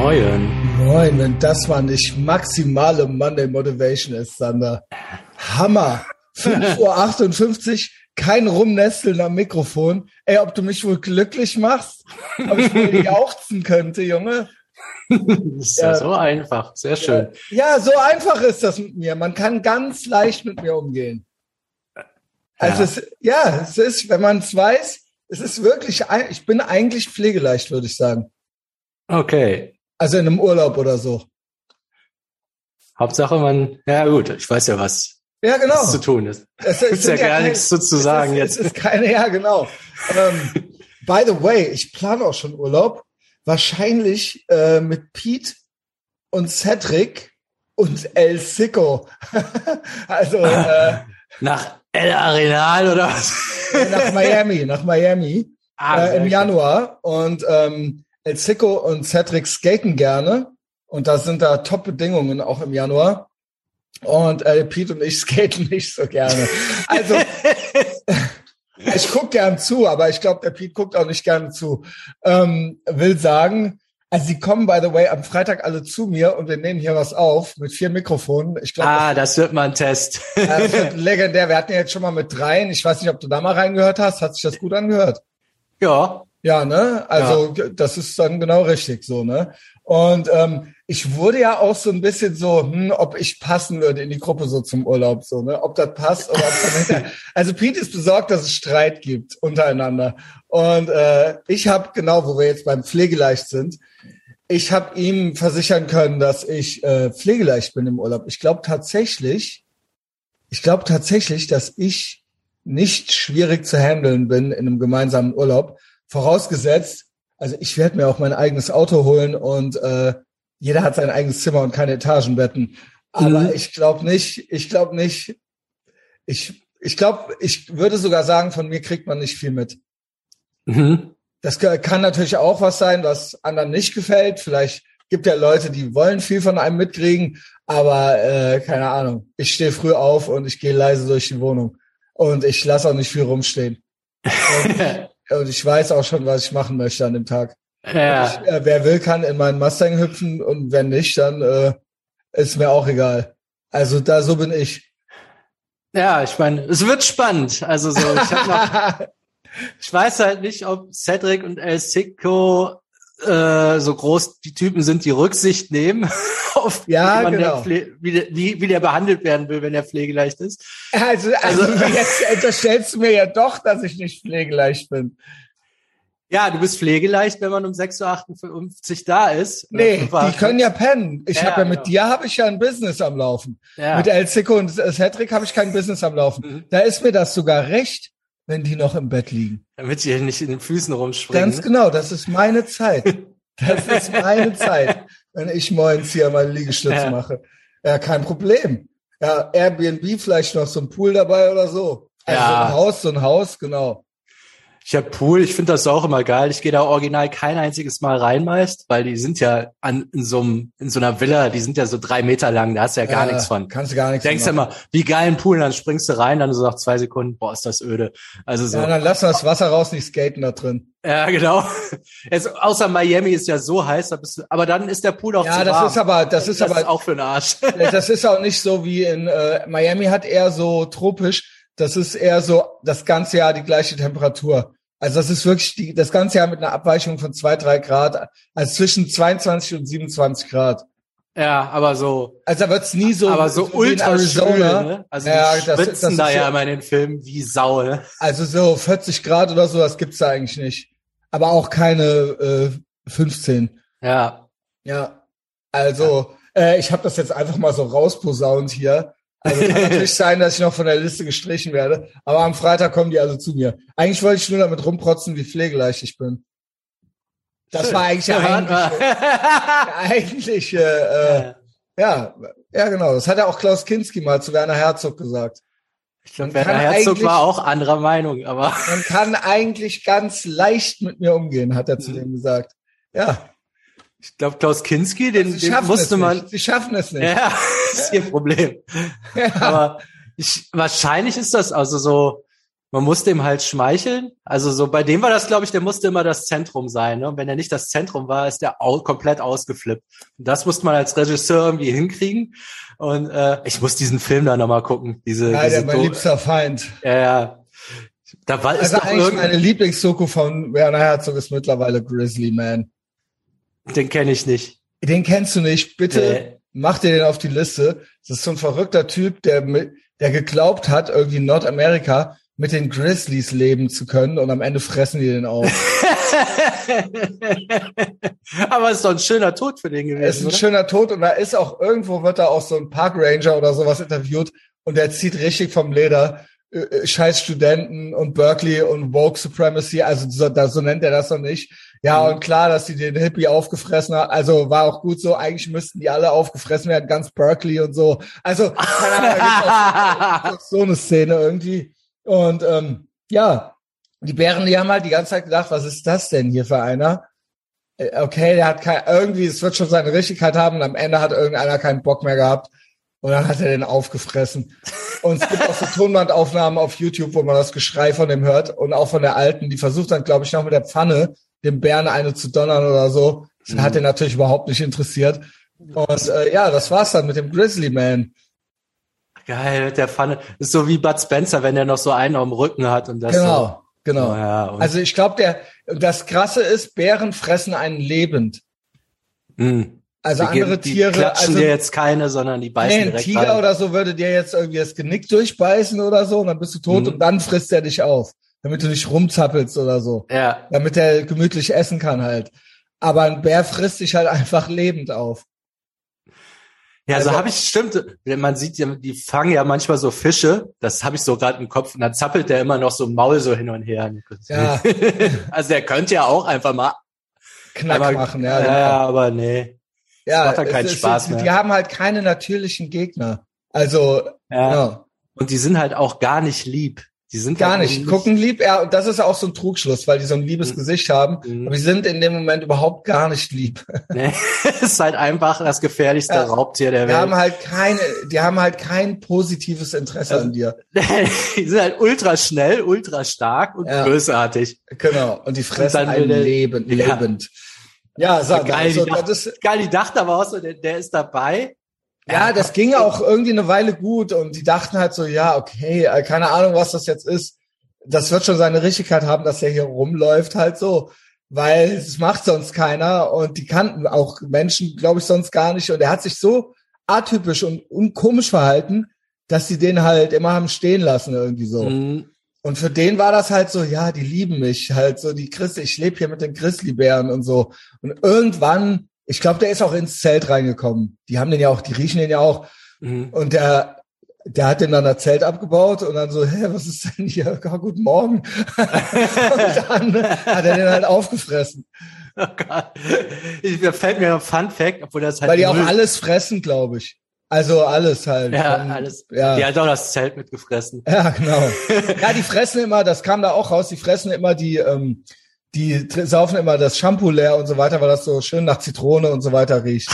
Moin. Moin, wenn das mal nicht maximale Monday Motivation ist, Sander. Hammer. 5.58 Uhr, kein Rumnesteln am Mikrofon. Ey, ob du mich wohl glücklich machst? Ob ich wohl jauchzen könnte, Junge? Das ist ja, so einfach. Sehr schön. Ja, so einfach ist das mit mir. Man kann ganz leicht mit mir umgehen. Also ja, es, ja, es ist, wenn man es weiß, es ist wirklich, ich bin eigentlich pflegeleicht, würde ich sagen. Okay. Also in einem Urlaub oder so. Hauptsache man, ja gut, ich weiß ja was. Ja, genau. Was zu tun ist. Es, es ist ja gar kein, nichts so zu sagen ist, jetzt. Es ist keine, ja genau. ähm, by the way, ich plane auch schon Urlaub. Wahrscheinlich äh, mit Pete und Cedric und El Sico. also äh, nach El Arenal oder was? nach Miami, nach Miami ah, äh, im Januar. Und ähm, El Sico und Cedric skaten gerne. Und da sind da Top-Bedingungen auch im Januar. Und äh, Pete und ich skaten nicht so gerne. Also ich guck gern zu, aber ich glaube, der Pete guckt auch nicht gerne zu. Ähm, will sagen, also sie kommen, by the way, am Freitag alle zu mir und wir nehmen hier was auf mit vier Mikrofonen. Ich glaub, ah, das, das wird mal ein Test. das wird legendär. Wir hatten ja jetzt schon mal mit dreien. Ich weiß nicht, ob du da mal reingehört hast. Hat sich das gut angehört? Ja. Ja, ne? Also ja. das ist dann genau richtig so, ne? Und ähm, ich wurde ja auch so ein bisschen so, hm, ob ich passen würde in die Gruppe so zum Urlaub, so, ne? Ob das passt oder ob das nicht. Also Pete ist besorgt, dass es Streit gibt untereinander. Und äh, ich habe, genau, wo wir jetzt beim Pflegeleicht sind, ich habe ihm versichern können, dass ich äh, pflegeleicht bin im Urlaub. Ich glaube tatsächlich, ich glaube tatsächlich, dass ich nicht schwierig zu handeln bin in einem gemeinsamen Urlaub. Vorausgesetzt, also ich werde mir auch mein eigenes Auto holen und äh, jeder hat sein eigenes Zimmer und keine Etagenbetten. Aber mhm. ich glaube nicht, ich glaube nicht, ich, ich glaube, ich würde sogar sagen, von mir kriegt man nicht viel mit. Mhm. Das kann natürlich auch was sein, was anderen nicht gefällt. Vielleicht gibt ja Leute, die wollen viel von einem mitkriegen, aber äh, keine Ahnung. Ich stehe früh auf und ich gehe leise durch die Wohnung. Und ich lasse auch nicht viel rumstehen. Und Und ich weiß auch schon, was ich machen möchte an dem Tag. Ja. Ich, äh, wer will, kann in meinen Mustang hüpfen und wenn nicht, dann äh, ist mir auch egal. Also da so bin ich. Ja, ich meine, es wird spannend. Also so, ich hab noch, ich weiß halt nicht, ob Cedric und El Sico äh, so groß die Typen sind, die Rücksicht nehmen auf ja, genau. der wie, der, wie, wie der behandelt werden will, wenn er pflegeleicht ist. Also, also, also jetzt unterstellst du mir ja doch, dass ich nicht pflegeleicht bin. Ja, du bist pflegeleicht, wenn man um 6.58 Uhr da ist. Nee, die können ja pennen. Ich ja, habe ja mit genau. dir habe ich ja ein Business am Laufen. Ja. Mit El Zico und Cedric habe ich kein Business am Laufen. Mhm. Da ist mir das sogar recht, wenn die noch im Bett liegen. Damit sie nicht in den Füßen rumspringen. Ganz genau, das ist meine Zeit. Das ist meine Zeit, wenn ich morgens hier meine Liegestütze ja. mache. Ja, kein Problem. Ja, Airbnb vielleicht noch so ein Pool dabei oder so. Also ja. so ein Haus, so ein Haus, genau. Ich habe Pool, ich finde das auch immer geil. Ich gehe da original kein einziges Mal rein meist, weil die sind ja an, in, so einem, in so einer Villa, die sind ja so drei Meter lang, da hast du ja gar ja, nichts von. Kannst du gar nichts Denkst du immer, wie geil ein Pool, dann springst du rein, dann so nach zwei Sekunden, boah, ist das öde. Also so. Ja, dann lass das Wasser raus, nicht skaten da drin. Ja, genau. Es, außer Miami ist ja so heiß, da bist du, aber dann ist der Pool auch ja, zu das warm. ist aber, das ist das aber ist auch für den Arsch. Das ist auch nicht so wie in äh, Miami hat eher so tropisch. Das ist eher so das ganze Jahr die gleiche Temperatur. Also das ist wirklich die, das ganze Jahr mit einer Abweichung von zwei, drei Grad, also zwischen 22 und 27 Grad. Ja, aber so. Also da wird's nie so. Aber so, so ultra Arizona. Schwül, ne? Also ja, die das, das da ja immer in den Filmen wie Sau. Ne? Also so 40 Grad oder so, das gibt's da eigentlich nicht. Aber auch keine äh, 15. Ja. Ja. Also ja. Äh, ich habe das jetzt einfach mal so rausposaunt hier. Also kann natürlich sein, dass ich noch von der Liste gestrichen werde. Aber am Freitag kommen die also zu mir. Eigentlich wollte ich nur damit rumprotzen, wie pflegeleicht ich bin. Das Schön. war eigentlich ja, eigentlich, äh, äh, ja, ja, genau. Das hat ja auch Klaus Kinski mal zu Werner Herzog gesagt. Ich glaube, Werner Herzog war auch anderer Meinung, aber. Man kann eigentlich ganz leicht mit mir umgehen, hat er zu dem gesagt. Ja. Ich glaube, Klaus Kinski, den, also den musste man. Sie schaffen es nicht. Ja, ist ihr Problem. Ja. Aber ich, wahrscheinlich ist das also so, man musste ihm halt schmeicheln. Also so bei dem war das, glaube ich, der musste immer das Zentrum sein. Ne? Und wenn er nicht das Zentrum war, ist der au komplett ausgeflippt. Und das musste man als Regisseur irgendwie hinkriegen. Und äh, ich muss diesen Film da nochmal gucken. Diese, ja, diese der mein liebster Feind. Ja, ja. Da war, also ist eigentlich meine Lieblingsdoku von Werner Herzog ist mittlerweile Grizzly Man. Den kenne ich nicht. Den kennst du nicht. Bitte nee. mach dir den auf die Liste. Das ist so ein verrückter Typ, der, der geglaubt hat, irgendwie in Nordamerika mit den Grizzlies leben zu können und am Ende fressen die den auf. Aber es ist doch ein schöner Tod für den gewesen. Es ist ein oder? schöner Tod und da ist auch irgendwo wird da auch so ein Parkranger oder sowas interviewt und der zieht richtig vom Leder. Äh, äh, scheiß Studenten und Berkeley und Woke Supremacy, also so, da, so nennt er das noch nicht. Ja, mhm. und klar, dass die den Hippie aufgefressen hat, also war auch gut so, eigentlich müssten die alle aufgefressen werden, ganz Berkeley und so. Also, keine Ahnung, so eine Szene irgendwie. Und ähm, ja, die Bären, die haben halt die ganze Zeit gedacht, was ist das denn hier für einer? Äh, okay, der hat kein, irgendwie, es wird schon seine Richtigkeit haben und am Ende hat irgendeiner keinen Bock mehr gehabt und dann hat er den aufgefressen. Und es gibt auch so Tonbandaufnahmen auf YouTube, wo man das Geschrei von dem hört und auch von der Alten, die versucht dann, glaube ich, noch mit der Pfanne dem Bären eine zu donnern oder so. Das mhm. hat er natürlich überhaupt nicht interessiert. Und äh, ja, das war's dann mit dem Grizzly Man. Geil, der Pfanne. Ist so wie Bud Spencer, wenn er noch so einen am Rücken hat und das Genau, so. genau. Oh, ja, also ich glaube, der das Krasse ist, Bären fressen einen lebend. Mhm. Also die andere die Tiere. klatschen also, dir jetzt keine, sondern die beißen nee, ein direkt Tiger rein. oder so würde dir jetzt irgendwie das Genick durchbeißen oder so und dann bist du tot Mhm. und dann frisst er dich auf, damit du nicht rumzappelst oder so, Ja, damit er gemütlich essen kann halt. Aber ein Bär frisst dich halt einfach lebend auf. ja, so Also- habe ich stimmt. Man sieht ja, die fangen ja manchmal so Fische. Das habe ich so gerade im Kopf. Und dann zappelt der immer noch so Maul so hin und her. Ja, also der könnte ja auch einfach mal. Knack aber, machen, ja, ja. ja, genau. aber nee. Ja macht dann keinen es Spaß mehr. Die haben halt keine natürlichen Gegner. Also, Ja. ja. Und die sind halt auch gar nicht lieb. Die sind Gar halt nicht. Gucken lieb, ja, und das ist auch so ein Trugschluss, weil die so ein liebes Mhm. Gesicht haben. Mhm. Aber die sind in dem Moment überhaupt gar nicht lieb. Nee, es ist halt einfach das gefährlichste Ja. Raubtier der Die haben Welt. halt keine, die haben halt kein positives Interesse Also- an dir. die sind halt ultra schnell, ultra stark und Ja. bösartig. Genau. Und die fressen will einen der- lebend, Ja. Ja, sag Geil, also, die dachten- das ist, Geil, die dachte aber auch so, der, der ist dabei. ja, das ging auch irgendwie eine Weile gut und die dachten halt so, ja, okay, äh, keine Ahnung, was das jetzt ist. Das wird schon seine Richtigkeit haben, dass er hier rumläuft halt so, weil es macht sonst keiner und die kannten auch Menschen, glaube ich, sonst gar nicht und er hat sich so atypisch und, und komisch verhalten, dass sie den halt immer haben stehen lassen irgendwie so. Mhm. Und für den war das halt so, ja, die lieben mich, halt so die Christi, ich lebe hier mit den Grizzlybären und so. Und irgendwann, ich glaube, der ist auch ins Zelt reingekommen. Die haben den ja auch, die riechen den ja auch. Mhm. Und der, der hat den dann das Zelt abgebaut und dann so, hä, was ist denn hier? Ja, guten Morgen. und dann hat er den halt aufgefressen. Oh Gott. Ich, da fällt mir ein Fun Fact, obwohl das halt Weil die auch alles fressen, glaube ich. Also alles halt. ja, Von- alles. Ja. Die hat auch das Zelt mitgefressen. Ja, genau. Ja, die fressen immer, das kam da auch raus, die fressen immer die, ähm, die saufen immer das Shampoo leer und so weiter, weil das so schön nach Zitrone und so weiter riecht.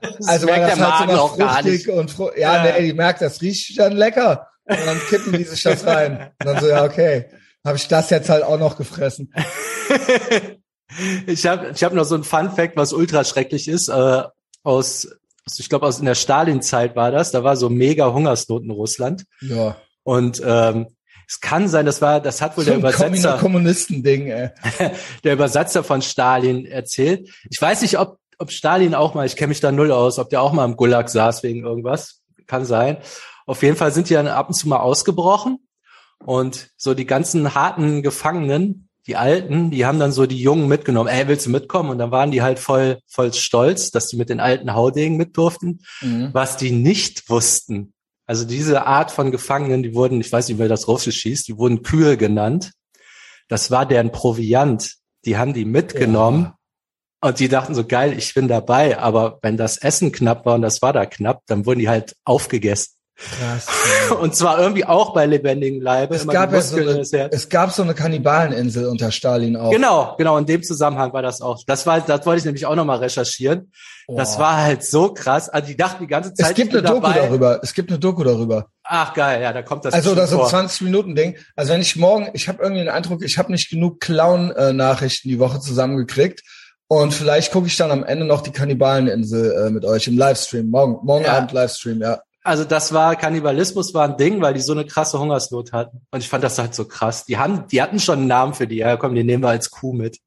Das Also weil das der halt so Magen nach auch gar fruchtig nicht. und fru ja, Ja. nee, die merkt, das riecht dann lecker. Und dann kippen die sich das rein. Und dann so, ja, okay. Habe ich das jetzt halt auch noch gefressen. ich habe ich hab noch so ein Fun Fact, was ultra schrecklich ist. Äh, aus, aus- ich glaube, aus in der Stalin-Zeit war das. Da war so mega Hungersnot in Russland. Ja. Und ähm, es kann sein, das war, das hat wohl So der Übersetzer, Kommunisten-Ding, ey. der Übersetzer von Stalin erzählt. Ich weiß nicht, ob, ob Stalin auch mal, ich kenne mich da null aus, ob der auch mal im Gulag saß wegen irgendwas. Kann sein. Auf jeden Fall sind die dann ab und zu mal ausgebrochen. Und so die ganzen harten Gefangenen, die Alten, die haben dann so die Jungen mitgenommen. Ey, willst du mitkommen? Und dann waren die halt voll, voll stolz, dass die mit den alten Haudegen mit durften. Mhm. Was die nicht wussten, also diese Art von Gefangenen, die wurden, ich weiß nicht, wer das Russisch schießt, die wurden Kühe genannt. Das war deren Proviant. Die haben die mitgenommen und die dachten so, geil, ich bin dabei. Aber wenn das Essen knapp war und das war da knapp, dann wurden die halt aufgegessen. Krass. Und zwar irgendwie auch bei lebendigen Leibe. Es gab, ja so eine, es gab so eine Kannibaleninsel unter Stalin auch. Genau, genau, in dem Zusammenhang war das auch. Das war, das wollte ich nämlich auch nochmal recherchieren. Das Boah. war halt so krass. Also die dachten die ganze Zeit. Es gibt eine Doku dabei. darüber. Es gibt eine Doku darüber. Ach geil, ja, da kommt das. Also das so vor. 20 Minuten Ding. Also wenn ich morgen, ich habe irgendwie den Eindruck, ich habe nicht genug Clown-Nachrichten die Woche zusammengekriegt. Und vielleicht gucke ich dann am Ende noch die Kannibaleninsel äh, mit euch im Livestream. Morgen, morgen Ja. Abend Livestream, ja. Also das war Kannibalismus war ein Ding, weil die so eine krasse Hungersnot hatten. Und ich fand das halt so krass. Die haben, die hatten schon einen Namen für die. Ja, komm, den nehmen wir als Kuh mit.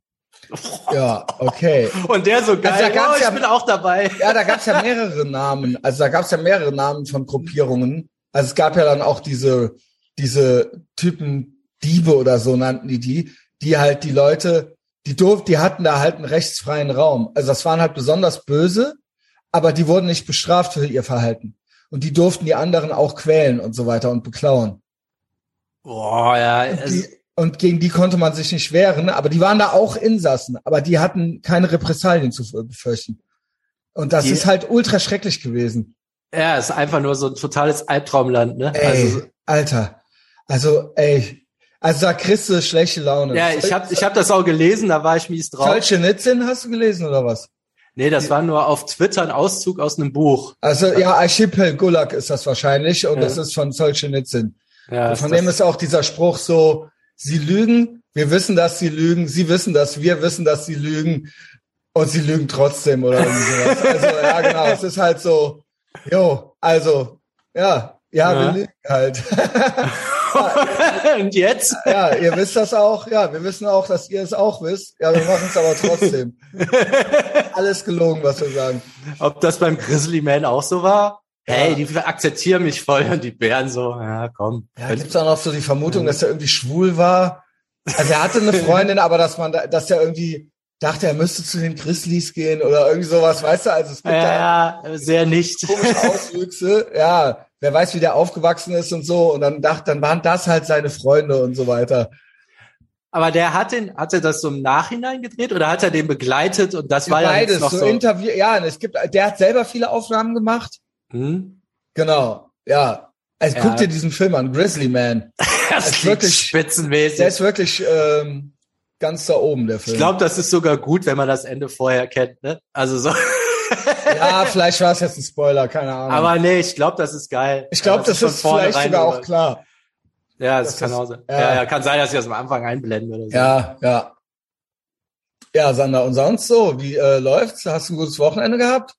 Ja, okay. Und der so geil. da gab's oh, ich ja- bin auch dabei. Ja, da gab's ja mehrere Namen. Also da gab's ja mehrere Namen von Gruppierungen. Also es gab ja dann auch diese, diese Typen Diebe oder so nannten die die, die halt die Leute, die durften, die hatten da halt einen rechtsfreien Raum. Also das waren halt besonders böse, aber die wurden nicht bestraft für ihr Verhalten. Und die durften die anderen auch quälen und so weiter und beklauen. Boah, ja. Und, die, und gegen die konnte man sich nicht wehren, aber die waren da auch Insassen, aber die hatten keine Repressalien zu befürchten. Und das Die- ist halt ultra schrecklich gewesen. ja, ist einfach nur so ein totales Albtraumland, ne? Ey, Also, Alter. Also, ey. Also da kriegst du schlechte Laune. ja, ich habe ich hab das auch gelesen, da war ich mies drauf. Solzhenitsyn hast du gelesen oder was? Nee, das war nur auf Twitter ein Auszug aus einem Buch. Also ja, Archipel Gulag ist das wahrscheinlich und Ja. das ist von Solzhenitsyn. Ja, von dem ist auch dieser Spruch so, sie lügen, wir wissen, dass sie lügen, sie wissen das, wir wissen, dass sie lügen und sie lügen trotzdem oder irgendwie sowas. Also ja, genau, es ist halt so, jo, also, ja, ja, Ja. wir lügen halt. Und jetzt? ja, ihr wisst das auch, ja, wir wissen auch, dass ihr es auch wisst. Ja, wir machen es aber trotzdem. Alles gelogen, was wir sagen. Ob das beim Grizzly Man auch so war? Hey, die akzeptieren mich voll und die Bären so, ja, komm. Ja, gibt's auch noch so die Vermutung, dass er irgendwie schwul war? Also er hatte eine Freundin, aber dass man, da, dass er irgendwie dachte, er müsste zu den Grizzlies gehen oder irgendwie sowas, weißt du? Also es gibt da ja, ja, sehr nicht. komische Auswüchse. Ja, wer weiß, wie der aufgewachsen ist und so. Und dann dachte, dann waren das halt seine Freunde und so weiter. Aber der hat den, hat er das so im Nachhinein gedreht oder hat er den begleitet und das war ja Beides, jetzt noch so, so. Interview. Ja, es gibt, der hat selber viele Aufnahmen gemacht. hm? Genau, ja. Also Ja. guck dir diesen Film an, Grizzly Man. Das ist wirklich- spitzenmäßig. Der ist wirklich ähm, ganz da oben, der Film. ich glaube, das ist sogar gut, wenn man das Ende vorher kennt, ne? Also so. ja, vielleicht war es jetzt ein Spoiler, keine Ahnung. Aber nee, ich glaube, das ist geil. ich glaube, das von ist vielleicht sogar auch klar. Ja, das, das kann ist- auch sein. ja. Ja. ja, kann sein, dass ich das am Anfang einblende oder so. Ja, ja. Ja, Sander, und sonst so, wie äh, läuft's? Hast du ein gutes Wochenende gehabt?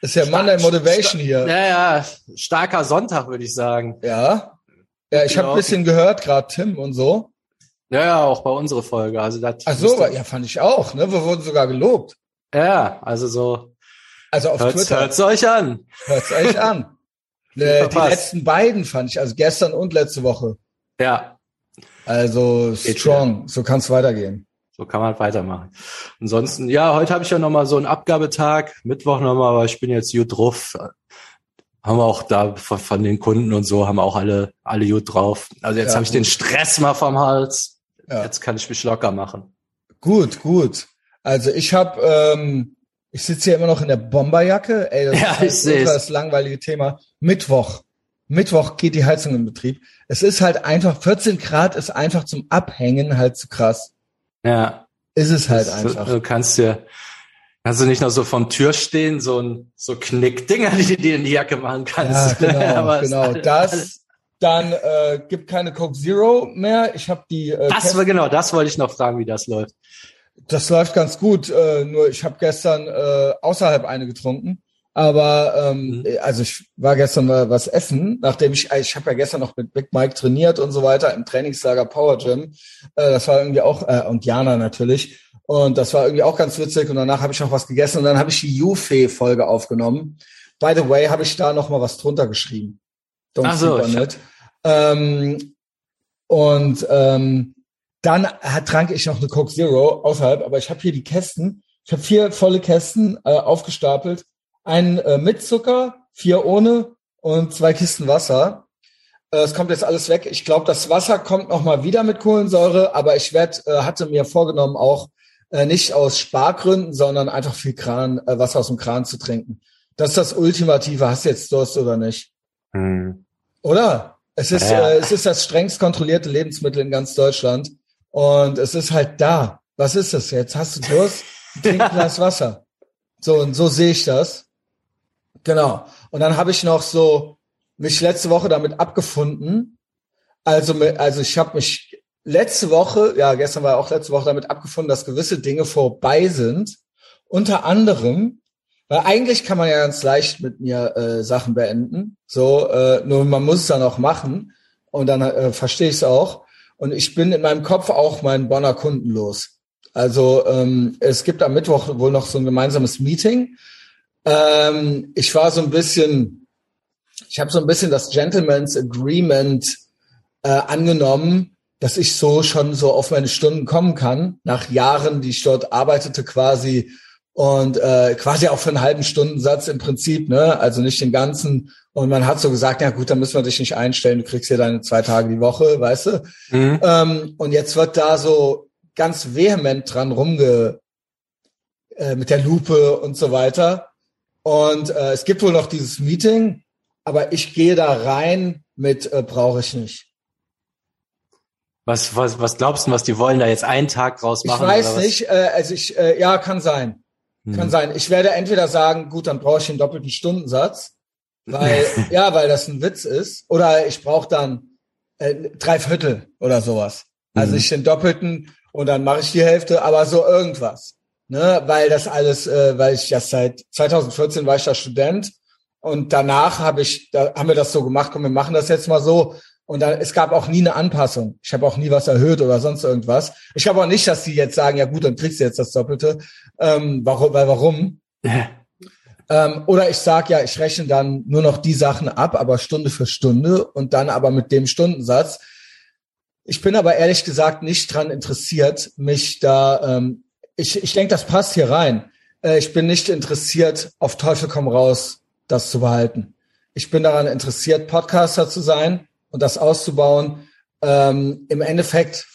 Ist ja Monday Motivation hier. Ja, ja, starker Sonntag, würde ich sagen. Ja. Ja, ich habe ein bisschen gehört, gerade Tim und so. Ja, ja, auch bei unserer Folge. Also das Ach so, ja, fand ich auch, ne? Wir wurden sogar gelobt. ja, also so Also auf hört's, Twitter. hört's euch an. Hört's euch an. Äh, die letzten beiden fand ich, also gestern und letzte Woche. Ja, Also Geht strong, so kann's weitergehen. so kann man weitermachen. Ansonsten, ja, heute habe ich ja nochmal so einen Abgabetag, Mittwoch nochmal, aber ich bin jetzt gut drauf. Haben wir auch da von, von den Kunden und so, haben wir auch alle, alle gut drauf. Also jetzt Ja, habe ich den Stress mal vom Hals. Ja. Jetzt kann ich mich locker machen. Gut, gut. Also ich habe, ähm, ich sitze hier immer noch in der Bomberjacke. Ey, das Ja, ist halt ich das langweilige Thema. Mittwoch. Mittwoch geht die Heizung in Betrieb. Es ist halt einfach, 14 Grad ist einfach zum Abhängen halt zu krass. Ja, Ist es halt das- einfach. Du kannst dir, kannst du nicht noch so vom Tür stehen, so ein, so Knickdinger, die du dir in die Jacke machen Ja, kannst. genau, Aber es- genau. Das, dann äh, gibt keine Coke Zero mehr. Ich habe die. Äh, Das war genau, das wollte ich noch fragen, wie das läuft. Das läuft ganz gut, äh, nur ich habe gestern äh, außerhalb eine getrunken. Aber ähm, Mhm. also ich war gestern mal was essen, nachdem ich ich habe ja gestern noch mit Big Mike trainiert und so weiter im Trainingslager Power Gym. Äh, das war irgendwie auch äh, und Jana natürlich und das war irgendwie auch ganz witzig und danach habe ich noch was gegessen und dann habe ich die Jufe Folge aufgenommen. By the way, habe ich da noch mal was drunter geschrieben. Don't Ach so. Ähm, und ähm, dann trank ich noch eine Coke Zero außerhalb, aber ich habe hier die Kästen. Ich habe vier volle Kästen äh, aufgestapelt. Einen äh, mit Zucker, vier ohne und zwei Kisten Wasser. Äh, Es kommt jetzt alles weg. Ich glaube, das Wasser kommt noch mal wieder mit Kohlensäure, aber ich werd, äh, hatte mir vorgenommen, auch äh, nicht aus Spargründen, sondern einfach viel Kran, äh, Wasser aus dem Kran zu trinken. Das ist das Ultimative. Hast du jetzt Durst oder nicht? Hm. Oder? Es ist, ja. äh, es ist das strengst kontrollierte Lebensmittel in ganz Deutschland. Und es ist halt da. Was ist das jetzt? Hast du Durst? Trink ein Glas Wasser. So, und so sehe ich das. Genau. Und dann habe ich noch so mich letzte Woche damit abgefunden. Also, also ich habe mich letzte Woche, ja, gestern war auch letzte Woche damit abgefunden, dass gewisse Dinge vorbei sind. Unter anderem, weil eigentlich kann man ja ganz leicht mit mir äh, Sachen beenden. So, äh, nur man muss es dann auch machen. Und dann äh, verstehe ich es auch. Und ich bin in meinem Kopf auch meinen Bonner Kunden los. Also ähm, es gibt am Mittwoch wohl noch so ein gemeinsames Meeting. Ähm, ich war so ein bisschen, ich habe so ein bisschen das Gentleman's Agreement äh, angenommen, dass ich so schon so auf meine Stunden kommen kann, nach Jahren, die ich dort arbeitete quasi und äh, quasi auch für einen halben Stundensatz im Prinzip, ne? Also nicht den ganzen. Und man hat so gesagt, ja gut, dann müssen wir dich nicht einstellen, du kriegst hier deine zwei Tage die Woche, weißt du? Mhm. Ähm, und jetzt wird da so ganz vehement dran rumge äh, mit der Lupe und so weiter. Und äh, es gibt wohl noch dieses Meeting, aber ich gehe da rein mit äh, brauche ich nicht. Was, was, was glaubst du, was die wollen da jetzt einen Tag draus machen? Ich weiß nicht, äh, also ich, äh, ja, kann sein. Hm. Kann sein. Ich werde entweder sagen, gut, dann brauche ich den doppelten Stundensatz, weil, ja, weil das ein Witz ist, oder ich brauche dann äh, drei Viertel oder sowas. Also mhm. ich den doppelten und dann mache ich die Hälfte, aber so irgendwas. Ne, weil das alles, äh, weil ich ja seit 2014 war ich da Student und danach habe ich, da haben wir das so gemacht, komm, wir machen das jetzt mal so. Und dann, es gab auch nie eine Anpassung. Ich habe auch nie was erhöht oder sonst irgendwas. Ich glaube auch nicht, dass die jetzt sagen, ja gut, dann kriegst du jetzt das Doppelte. Ähm, warum? Weil warum? Ähm, oder ich sag ja, ich rechne dann nur noch die Sachen ab, aber Stunde für Stunde und dann aber mit dem Stundensatz. Ich bin aber ehrlich gesagt nicht dran interessiert, mich da, ähm, ich, ich denke, das passt hier rein. Äh, ich bin nicht interessiert, auf Teufel komm raus, das zu behalten. Ich bin daran interessiert, Podcaster zu sein und das auszubauen. Ähm, Im Endeffekt,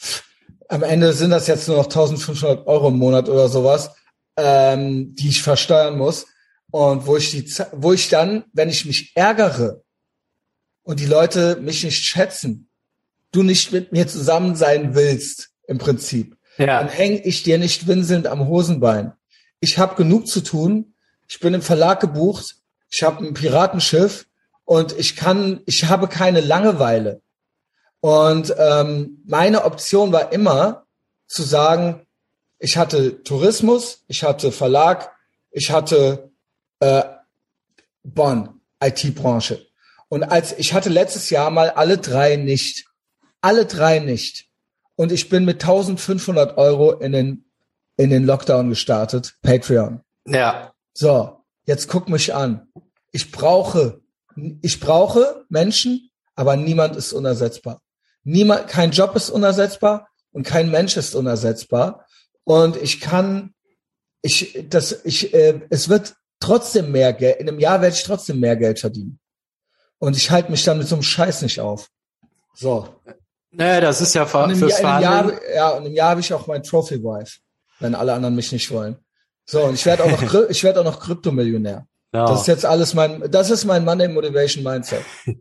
am Ende sind das jetzt nur noch 1500 Euro im Monat oder sowas, ähm, die ich versteuern muss. Und wo ich die, wo ich dann, wenn ich mich ärgere und die Leute mich nicht schätzen, du nicht mit mir zusammen sein willst, im Prinzip, ja. dann hänge ich dir nicht winselnd am Hosenbein. Ich habe genug zu tun. Ich bin im Verlag gebucht. Ich habe ein Piratenschiff und ich kann, ich habe keine Langeweile. Und ähm, meine Option war immer zu sagen, ich hatte Tourismus, ich hatte Verlag, ich hatte äh, Bonn, IT-Branche. Und als ich hatte letztes Jahr mal alle drei nicht. Alle drei nicht. Und ich bin mit 1500 Euro in den, in den Lockdown gestartet. Patreon. Ja. So, jetzt guck mich an. Ich brauche, ich brauche Menschen, aber niemand ist unersetzbar. Niemand, kein Job ist unersetzbar und kein Mensch ist unersetzbar. Und ich kann, ich, das, ich, äh, es wird trotzdem mehr Geld, in einem Jahr werde ich trotzdem mehr Geld verdienen. Und ich halte mich dann mit so einem Scheiß nicht auf. So. Naja, das ist ja für, fürs Jahr, Jahr, Ja, und im Jahr habe ich auch mein Trophy Wife, wenn alle anderen mich nicht wollen. So, und ich werde auch noch, ich werde auch noch Kryptomillionär. Ja. Das ist jetzt alles mein, das ist mein Money Motivation Mindset.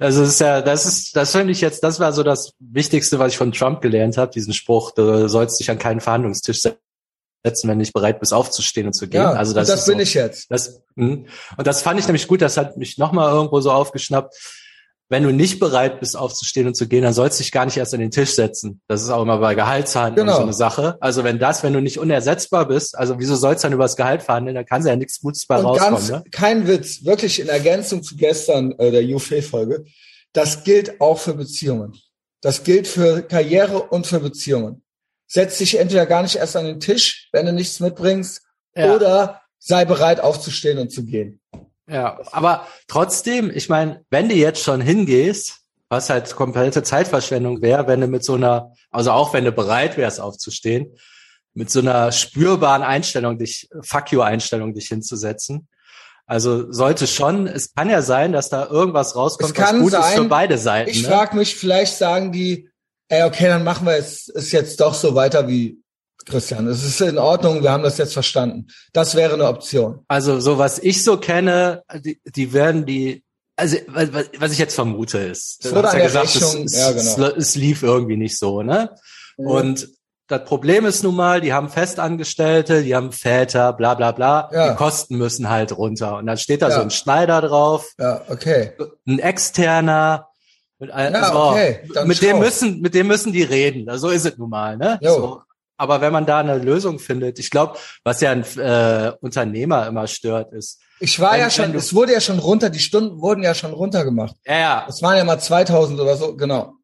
Also ist ja, das ist, das finde ich jetzt, das war so das Wichtigste, was ich von Trump gelernt habe, diesen Spruch, du sollst dich an keinen Verhandlungstisch setzen, wenn du nicht bereit bist, aufzustehen und zu gehen. Ja, also das, das bin so, ich jetzt. Das, mh. und das fand ich nämlich gut, das hat mich nochmal irgendwo so aufgeschnappt wenn du nicht bereit bist, aufzustehen und zu gehen, dann sollst du dich gar nicht erst an den Tisch setzen. Das ist auch immer bei Gehaltsverhandlungen genau. so eine Sache. Also wenn das, wenn du nicht unersetzbar bist, also wieso sollst du dann über das Gehalt verhandeln? Da kann ja nichts Gutes bei und rauskommen. Ganz, ne? Kein Witz, wirklich in Ergänzung zu gestern äh, der UFE-Folge. Das gilt auch für Beziehungen. Das gilt für Karriere und für Beziehungen. Setz dich entweder gar nicht erst an den Tisch, wenn du nichts mitbringst, ja. oder sei bereit aufzustehen und zu gehen. Ja, aber trotzdem, ich meine, wenn du jetzt schon hingehst, was halt komplette Zeitverschwendung wäre, wenn du mit so einer, also auch wenn du bereit wärst aufzustehen, mit so einer spürbaren Einstellung dich, Fuck you Einstellung dich hinzusetzen. Also sollte schon, es kann ja sein, dass da irgendwas rauskommt, was gut sein, ist für beide Seiten. Ich ne? frage mich, vielleicht sagen die, ey, okay, dann machen wir es, es jetzt doch so weiter wie Christian, es ist in Ordnung, wir haben das jetzt verstanden. Das wäre eine Option. Also so was ich so kenne, die, die werden die Also was, was ich jetzt vermute ist, Es wurde an ja gesagt, Rechnung- es, ja, genau. es, es lief irgendwie nicht so, ne? Und das Problem ist nun mal, die haben Festangestellte, die haben Väter, bla bla bla. Ja. Die Kosten müssen halt runter. Und dann steht da Ja. so ein Schneider drauf, Ja, okay. ein externer. Mit, Ja, so, okay, mit dem müssen, mit dem müssen die reden. So ist es nun mal, ne? So. Aber wenn man da eine Lösung findet, ich glaube, was ja ein äh, Unternehmer immer stört, ist, Ich war Wenn- ja schon, du- es wurde ja schon runter, die Stunden wurden ja schon runtergemacht. ja, ja, Es waren ja mal 2000 oder so, genau.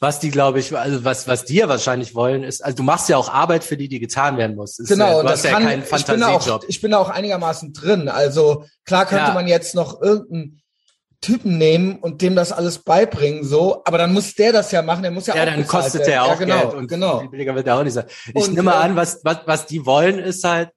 was die, glaube ich, also was, was die ja wahrscheinlich wollen, ist, also du machst ja auch Arbeit, für die, die getan werden muss. Genau, ja, du das hast ja kann, keinen ich bin, da auch, Fantasiejob. ich bin da auch einigermaßen drin. Also klar könnte Ja. man jetzt noch irgendeinen Typen nehmen und dem das alles beibringen, so, aber dann muss der das ja machen, der muss ja, Ja, auch dann bezahlt kostet der auch ja, genau, Geld und genau. viel billiger wird der auch nicht sein. Ich Und, nehme äh, an, was, was, was die wollen, ist halt,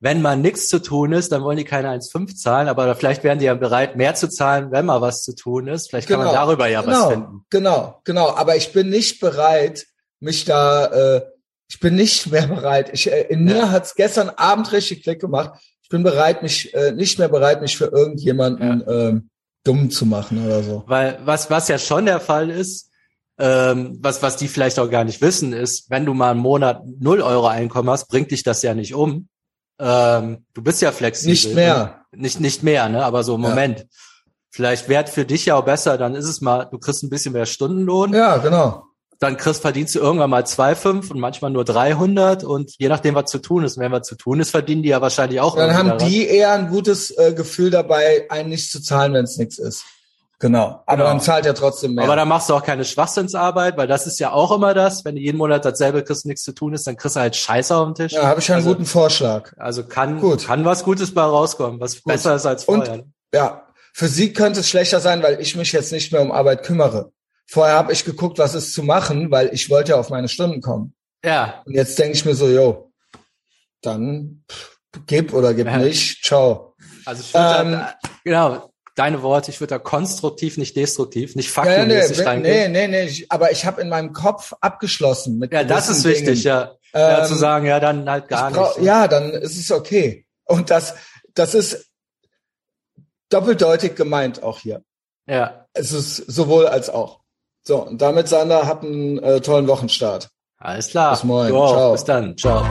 wenn mal nichts zu tun ist, dann wollen die keine 1,5 zahlen, aber vielleicht wären die ja bereit, mehr zu zahlen, wenn mal was zu tun ist. Vielleicht kann man darüber ja genau, was finden. Genau, genau. Aber ich bin nicht bereit, mich da, äh, ich bin nicht mehr bereit. Ich, äh, in mir Ja. hat's gestern Abend richtig Klick gemacht. Ich bin bereit, mich, äh, nicht mehr bereit, mich für irgendjemanden ähm, dumm zu machen oder so. Weil was, was ja schon der Fall ist, ähm, was, was die vielleicht auch gar nicht wissen, ist, wenn du mal einen Monat 0 Euro Einkommen hast, bringt dich das ja nicht um. Ähm, du bist ja flexibel. Nicht mehr. Nicht, nicht mehr, ne? Aber so im Ja. Moment. Vielleicht wäre für dich ja auch besser, dann ist es mal, du kriegst ein bisschen mehr Stundenlohn, Ja, genau. Dann kriegst, verdienst du irgendwann mal 2,5 und manchmal nur 300 und je nachdem, was zu tun ist. Und wenn was zu tun ist, verdienen die ja wahrscheinlich auch Dann haben daran. die eher ein gutes äh, Gefühl dabei, einen nicht zu zahlen, wenn es nichts ist. Genau. Aber Genau. man zahlt ja trotzdem mehr. Aber dann machst du auch keine Schwachsinnsarbeit, weil das ist ja auch immer das, wenn du jeden Monat dasselbe kriegst, nichts zu tun ist, dann kriegst du halt Scheiße auf den Tisch. ja, habe ich einen also, guten Vorschlag. Also kann, Gut. kann was Gutes bei rauskommen, was besser ist als Und- vorher. Ja, für sie könnte es schlechter sein, weil ich mich jetzt nicht mehr um Arbeit kümmere. Vorher habe ich geguckt, was ist zu machen, weil ich wollte ja auf meine Stunden kommen. ja, Und jetzt denke ich mir so, yo, dann pff, gib oder gib Ja. nicht, ciao. also ich würde Ähm, da, genau, deine Worte, ich würde da konstruktiv, nicht destruktiv, nicht nee, faktenmäßig reingehen. nee, nee, nee, ich, aber ich habe in meinem Kopf abgeschlossen mit Ja, das ist wichtig, Dingen. ja. ja. Ähm, Zu sagen, ja, dann halt gar brauch- nicht. Ja, dann ist es okay. Und das, das ist doppeldeutig gemeint auch hier. ja. Es ist sowohl als auch. So, und damit, Sander, habt einen äh, tollen Wochenstart. Alles klar. Bis morgen. Wow. Ciao. Bis dann. Ciao.